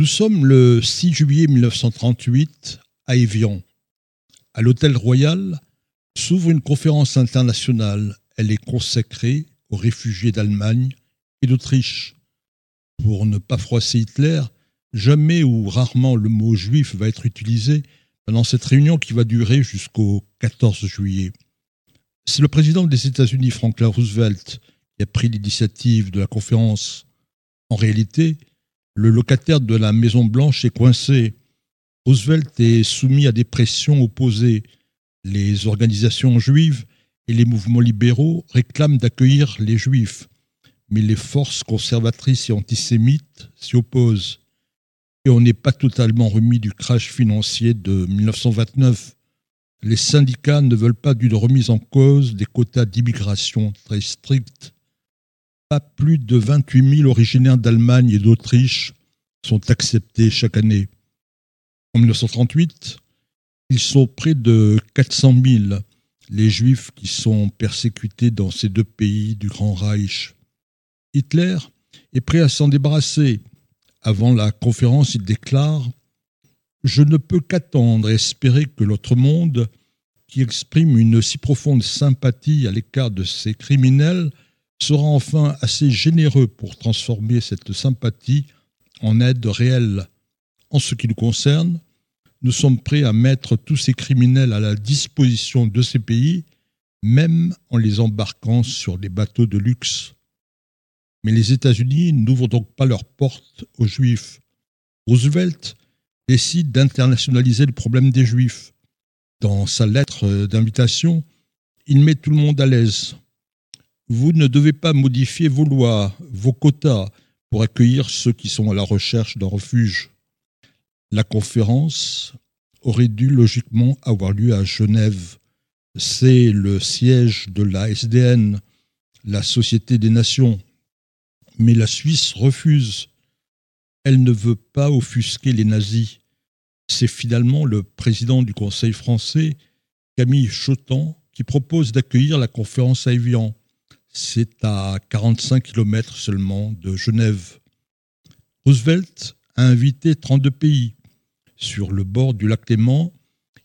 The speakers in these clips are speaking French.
Nous sommes le 6 juillet 1938 à Évian. À l'Hôtel Royal s'ouvre une conférence internationale. Elle est consacrée aux réfugiés d'Allemagne et d'Autriche. Pour ne pas froisser Hitler, jamais ou rarement le mot juif va être utilisé pendant cette réunion qui va durer jusqu'au 14 juillet. C'est le président des États-Unis, Franklin Roosevelt, qui a pris l'initiative de la conférence. En réalité, le locataire de la Maison Blanche est coincé. Roosevelt est soumis à des pressions opposées. Les organisations juives et les mouvements libéraux réclament d'accueillir les juifs, mais les forces conservatrices et antisémites s'y opposent. Et on n'est pas totalement remis du crash financier de 1929. Les syndicats ne veulent pas d'une remise en cause des quotas d'immigration très stricts pas plus de 28 000 originaires d'Allemagne et d'Autriche sont acceptés chaque année. En 1938, ils sont près de 400 000, les juifs qui sont persécutés dans ces deux pays du Grand Reich. Hitler est prêt à s'en débarrasser. Avant la conférence, il déclare Je ne peux qu'attendre et espérer que l'autre monde, qui exprime une si profonde sympathie à l'écart de ces criminels, sera enfin assez généreux pour transformer cette sympathie en aide réelle. En ce qui nous concerne, nous sommes prêts à mettre tous ces criminels à la disposition de ces pays, même en les embarquant sur des bateaux de luxe. Mais les États-Unis n'ouvrent donc pas leurs portes aux Juifs. Roosevelt décide d'internationaliser le problème des Juifs. Dans sa lettre d'invitation, il met tout le monde à l'aise. Vous ne devez pas modifier vos lois, vos quotas pour accueillir ceux qui sont à la recherche d'un refuge. La conférence aurait dû logiquement avoir lieu à Genève. C'est le siège de la SDN, la Société des Nations. Mais la Suisse refuse. Elle ne veut pas offusquer les nazis. C'est finalement le président du Conseil français, Camille Chotan, qui propose d'accueillir la conférence à Evian. C'est à 45 km seulement de Genève. Roosevelt a invité 32 pays. Sur le bord du lac Léman,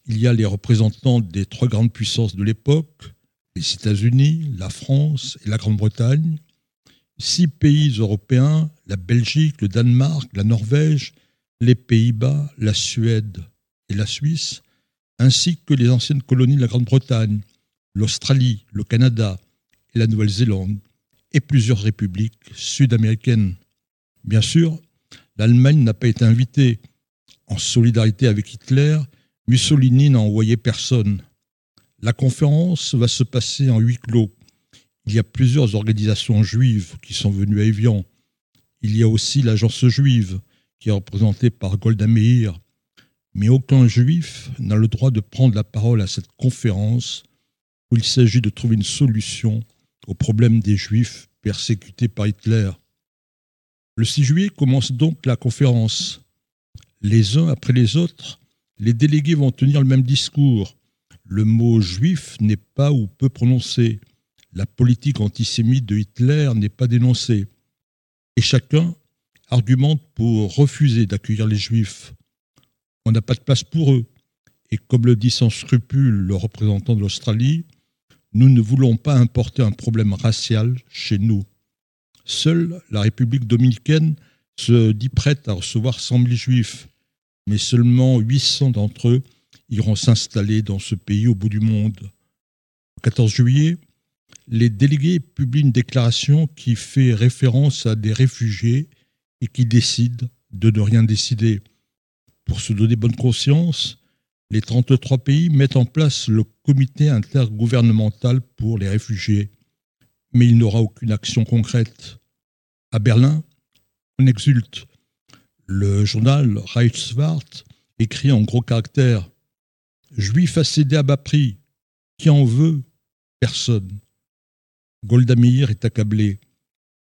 il y a les représentants des trois grandes puissances de l'époque, les États-Unis, la France et la Grande-Bretagne, six pays européens, la Belgique, le Danemark, la Norvège, les Pays-Bas, la Suède et la Suisse, ainsi que les anciennes colonies de la Grande-Bretagne, l'Australie, le Canada, la Nouvelle-Zélande et plusieurs républiques sud-américaines. Bien sûr, l'Allemagne n'a pas été invitée. En solidarité avec Hitler, Mussolini n'a envoyé personne. La conférence va se passer en huis clos. Il y a plusieurs organisations juives qui sont venues à Evian. Il y a aussi l'agence juive qui est représentée par Golda Meir. Mais aucun juif n'a le droit de prendre la parole à cette conférence où il s'agit de trouver une solution au problème des Juifs persécutés par Hitler. Le 6 juillet commence donc la conférence. Les uns après les autres, les délégués vont tenir le même discours. Le mot juif n'est pas ou peu prononcé. La politique antisémite de Hitler n'est pas dénoncée. Et chacun argumente pour refuser d'accueillir les juifs. On n'a pas de place pour eux. Et comme le dit sans scrupule le représentant de l'Australie, nous ne voulons pas importer un problème racial chez nous. Seule la République dominicaine se dit prête à recevoir 100 000 juifs, mais seulement 800 d'entre eux iront s'installer dans ce pays au bout du monde. Le 14 juillet, les délégués publient une déclaration qui fait référence à des réfugiés et qui décide de ne rien décider. Pour se donner bonne conscience, les 33 pays mettent en place le comité intergouvernemental pour les réfugiés, mais il n'aura aucune action concrète. À Berlin, on exulte. Le journal Reichswart écrit en gros caractères Juifs à céder à bas prix. Qui en veut? Personne. Golda Meir est accablé.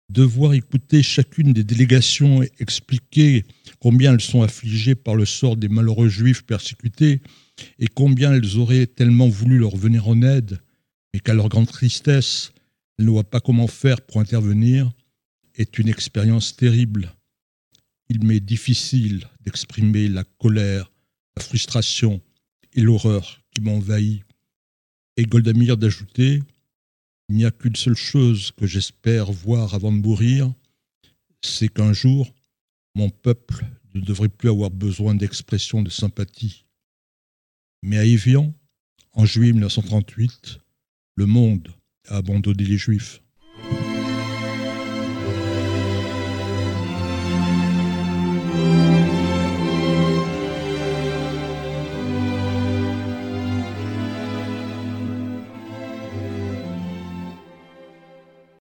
Devoir écouter chacune des délégations expliquer combien elles sont affligées par le sort des malheureux juifs persécutés et combien elles auraient tellement voulu leur venir en aide, mais qu'à leur grande tristesse, elles ne voient pas comment faire pour intervenir, est une expérience terrible. il m'est difficile d'exprimer la colère, la frustration et l'horreur qui m'envahit. Et Goldamir d'ajouter Il n'y a qu'une seule chose que j'espère voir avant de mourir, c'est qu'un jour, mon peuple ne devrait plus avoir besoin d'expression de sympathie. Mais à Évian, en juillet 1938, le monde a abandonné les Juifs.